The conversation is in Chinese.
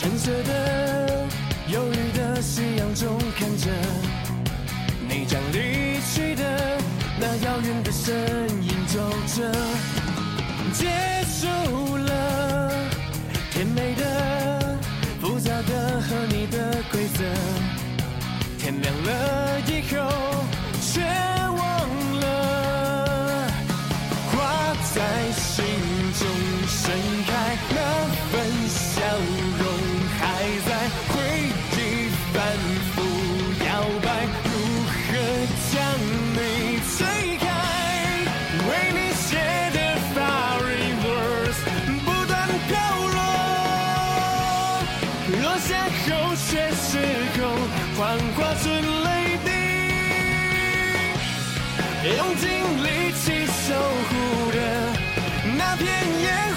橙色的、忧郁的夕阳中，看着你将离去的那遥远的身影走着，结束了甜美的、复杂的和你的规则，天亮了以后却忘了，挂在心中深。落下后却失控，幻化成泪滴，用尽力气守护的那片夜。